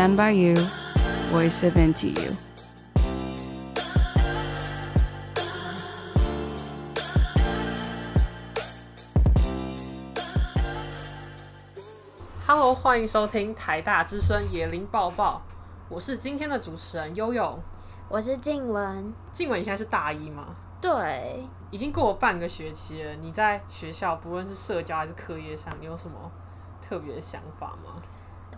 Stand by you, voice of NTU. Hello，欢迎收听台大之声野林抱报，我是今天的主持人悠悠，我是静文。静文，你现在是大一吗？对，已经过了半个学期了。你在学校，不论是社交还是课业上，你有什么特别的想法吗？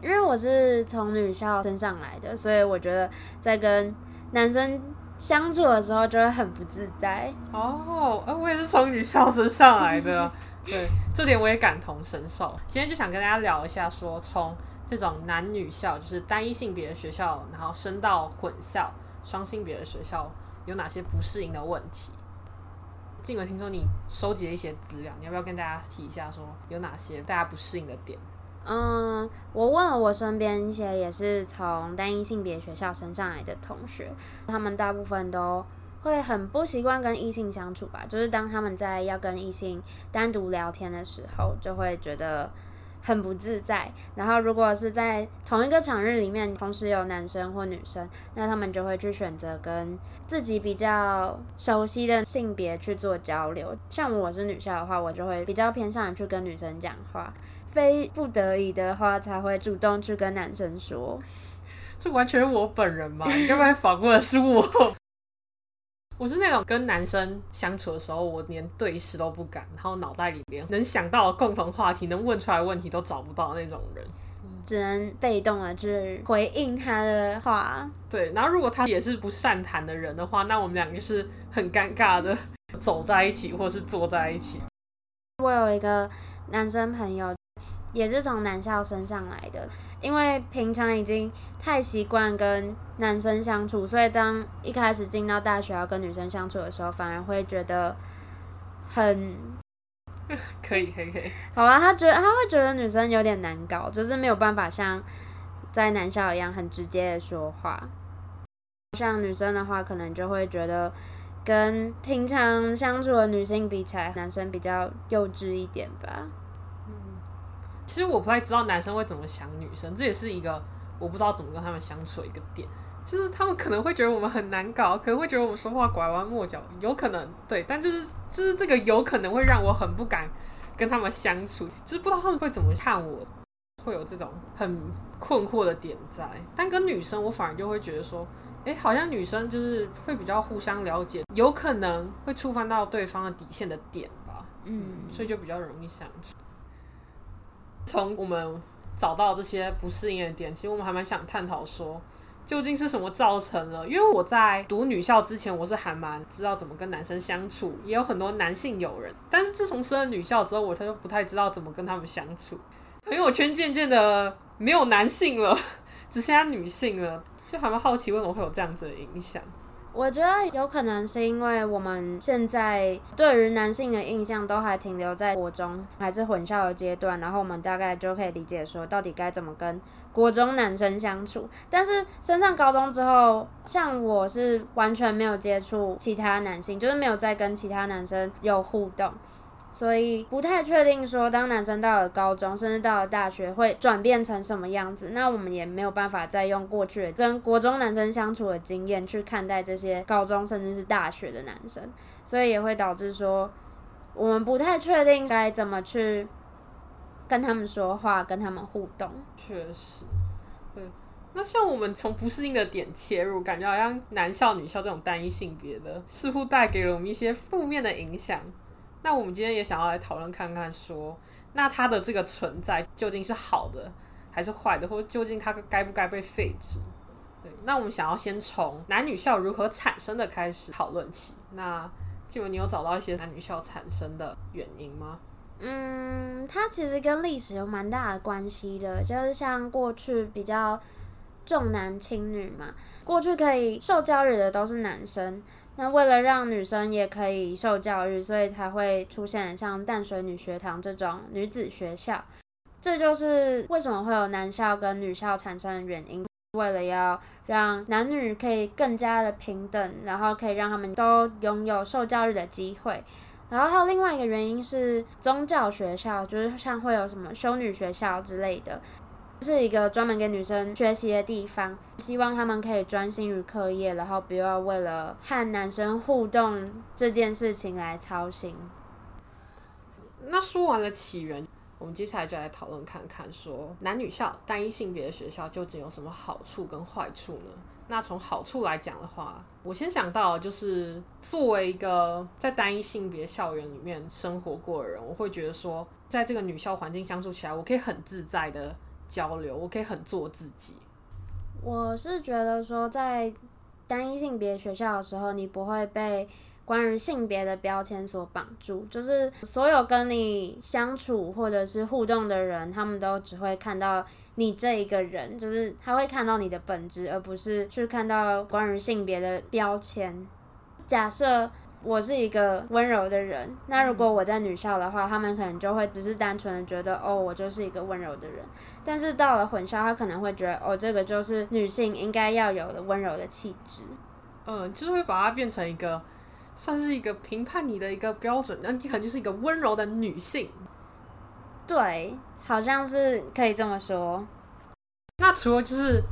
因为我是从女校升上来的，所以我觉得在跟男生相处的时候就会很不自在。哦，我也是从女校升上来的，对，这点我也感同身受。今天就想跟大家聊一下说，说从这种男女校，就是单一性别的学校，然后升到混校、双性别的学校，有哪些不适应的问题？静雯，听说你收集了一些资料，你要不要跟大家提一下，说有哪些大家不适应的点？嗯，我问了我身边一些也是从单一性别学校升上来的同学，他们大部分都会很不习惯跟异性相处吧，就是当他们在要跟异性单独聊天的时候，就会觉得很不自在。然后如果是在同一个场日里面同时有男生或女生，那他们就会去选择跟自己比较熟悉的性别去做交流。像我是女校的话，我就会比较偏向去跟女生讲话。非不得已的话，才会主动去跟男生说。这完全是我本人嘛？你该不会访问的是我？我是那种跟男生相处的时候，我连对视都不敢，然后脑袋里连能想到的共同话题、能问出来的问题都找不到那种人，只能被动的去回应他的话。对，然后如果他也是不善谈的人的话，那我们两个是很尴尬的走在一起，或是坐在一起。我有一个男生朋友。也是从男校升上来的，因为平常已经太习惯跟男生相处，所以当一开始进到大学要跟女生相处的时候，反而会觉得很 可以可以可以。好吧，他觉得他会觉得女生有点难搞，就是没有办法像在男校一样很直接的说话。像女生的话，可能就会觉得跟平常相处的女性比起来，男生比较幼稚一点吧。其实我不太知道男生会怎么想女生，这也是一个我不知道怎么跟他们相处的一个点。就是他们可能会觉得我们很难搞，可能会觉得我们说话拐弯抹角，有可能对，但就是就是这个有可能会让我很不敢跟他们相处，就是不知道他们会怎么看我，会有这种很困惑的点在。但跟女生，我反而就会觉得说，哎，好像女生就是会比较互相了解，有可能会触犯到对方的底线的点吧，嗯，所以就比较容易相处。从我们找到这些不适应的点，其实我们还蛮想探讨说，究竟是什么造成了？因为我在读女校之前，我是还蛮知道怎么跟男生相处，也有很多男性友人。但是自从升了女校之后，我他就不太知道怎么跟他们相处。朋友圈渐渐的没有男性了，只剩下女性了，就还蛮好奇为什么会有这样子的影响。我觉得有可能是因为我们现在对于男性的印象都还停留在国中还是混校的阶段，然后我们大概就可以理解说到底该怎么跟国中男生相处。但是升上高中之后，像我是完全没有接触其他男性，就是没有再跟其他男生有互动。所以不太确定说，当男生到了高中，甚至到了大学，会转变成什么样子？那我们也没有办法再用过去跟国中男生相处的经验去看待这些高中甚至是大学的男生，所以也会导致说，我们不太确定该怎么去跟他们说话，跟他们互动。确实，对。那像我们从不适应的点切入，感觉好像男校、女校这种单一性别的，似乎带给了我们一些负面的影响。那我们今天也想要来讨论看看，说，那它的这个存在究竟是好的还是坏的，或究竟它该不该被废止？对，那我们想要先从男女校如何产生的开始讨论起。那静文，你有找到一些男女校产生的原因吗？嗯，它其实跟历史有蛮大的关系的，就是像过去比较重男轻女嘛，过去可以受教育的都是男生。那为了让女生也可以受教育，所以才会出现像淡水女学堂这种女子学校。这就是为什么会有男校跟女校产生的原因。为了要让男女可以更加的平等，然后可以让他们都拥有受教育的机会。然后还有另外一个原因是宗教学校，就是像会有什么修女学校之类的。是一个专门给女生学习的地方，希望她们可以专心于课业，然后不要为了和男生互动这件事情来操心。那说完了起源，我们接下来就来讨论看看，说男女校单一性别的学校究竟有什么好处跟坏处呢？那从好处来讲的话，我先想到就是作为一个在单一性别校园里面生活过的人，我会觉得说，在这个女校环境相处起来，我可以很自在的交流，我可以很做自己。我是觉得说，在单一性别学校的时候，你不会被关于性别的标签所绑住，就是所有跟你相处或者是互动的人，他们都只会看到你这一个人，就是他会看到你的本质，而不是去看到关于性别的标签。假设我是一个温柔的人，那如果我在女校的话，他们可能就会只是单纯的觉得，哦，我就是一个温柔的人。但是到了混校，他可能会觉得，哦，这个就是女性应该要有的温柔的气质。嗯，就是会把它变成一个。算是一个评判你的一个标准，那你可能就是一个温柔的女性。对，好像是可以这么说。那除了就是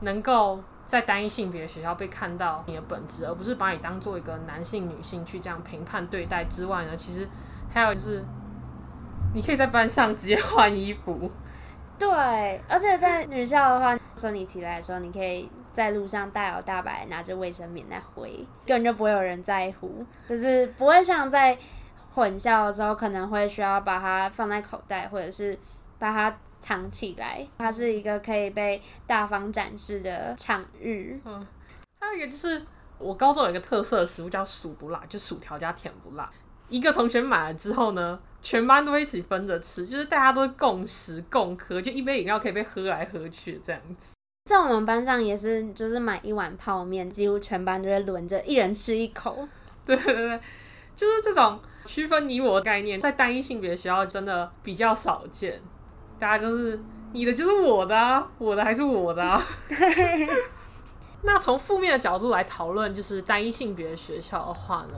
能够在单一性别的学校被看到你的本质，而不是把你当做一个男性、女性去这样评判对待之外呢，其实还有就是，你可以在班上直接换衣服。对，而且在女校的话，说你起来的时候，你可以。在路上大摇大摆拿着卫生棉来挥，根本就不会有人在乎，就是不会像在混校的时候，可能会需要把它放在口袋，或者是把它藏起来。它是一个可以被大方展示的场域。嗯，还有一个就是我高中有一个特色的食物叫薯不辣，就薯条加甜不辣。一个同学买了之后呢，全班都一起分着吃，就是大家都共食共喝，就一杯饮料可以被喝来喝去这样子。在我们班上也是，就是买一碗泡面，几乎全班都会轮着一人吃一口。对对对，就是这种区分你我的概念，在单一性别学校真的比较少见。大家就是你的就是我的啊，我的还是我的啊。那从负面的角度来讨论，就是单一性别学校的话呢？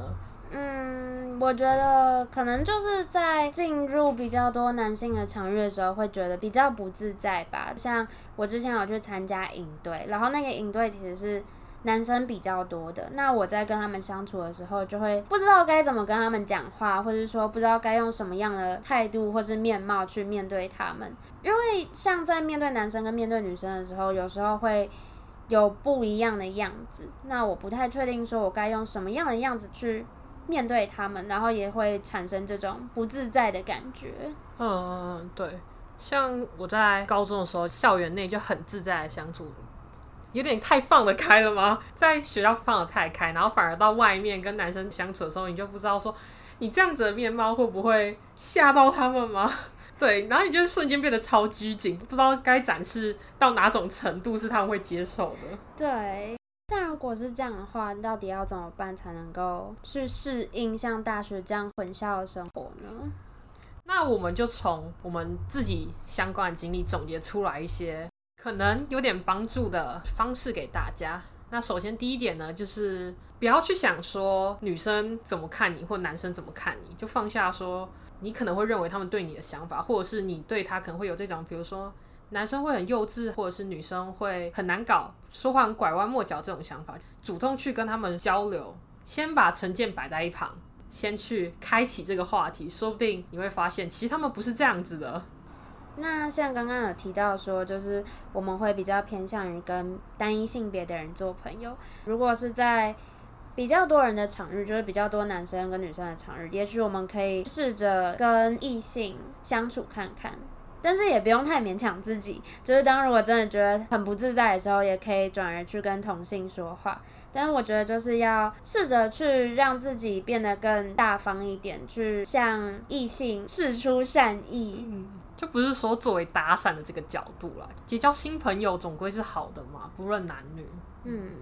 嗯，我觉得可能就是在进入比较多男性的场域的时候，会觉得比较不自在吧。像我之前有去参加营队，然后那个营队其实是男生比较多的。那我在跟他们相处的时候，就会不知道该怎么跟他们讲话，或者说不知道该用什么样的态度或是面貌去面对他们。因为像在面对男生跟面对女生的时候，有时候会有不一样的样子。那我不太确定说我该用什么样的样子去。面对他们，然后也会产生这种不自在的感觉。嗯，对，像我在高中的时候，校园内就很自在的相处，有点太放得开了吗？在学校放得太开，然后反而到外面跟男生相处的时候，你就不知道说你这样子的面貌会不会吓到他们吗？对，然后你就瞬间变得超拘谨，不知道该展示到哪种程度是他们会接受的。对。但如果是这样的话，你到底要怎么办才能够去适应像大学这样混校的生活呢？那我们就从我们自己相关的经历总结出来一些可能有点帮助的方式给大家。那首先第一点呢，就是不要去想说女生怎么看你或男生怎么看你，就放下说你可能会认为他们对你的想法，或者是你对他可能会有这种，比如说。男生会很幼稚，或者是女生会很难搞，说话很拐弯抹角这种想法，主动去跟他们交流，先把成见摆在一旁，先去开启这个话题，说不定你会发现，其实他们不是这样子的。那像刚刚有提到说，就是我们会比较偏向于跟单一性别的人做朋友。如果是在比较多人的场域，就是比较多男生跟女生的场域，也许我们可以试着跟异性相处看看。但是也不用太勉强自己，就是当如果真的觉得很不自在的时候，也可以转而去跟同性说话。但我觉得就是要试着去让自己变得更大方一点，去向异性释出善意。就不是说作为搭讪的这个角度啦，结交新朋友总归是好的嘛，不论男女。嗯，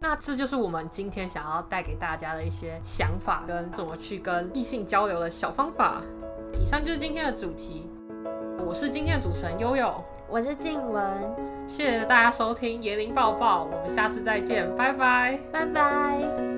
那这就是我们今天想要带给大家的一些想法，跟怎么去跟异性交流的小方法。以上就是今天的主题。我是今天的主持人悠悠，我是静文，谢谢大家收听椰林抱抱，我们下次再见，拜拜，拜拜。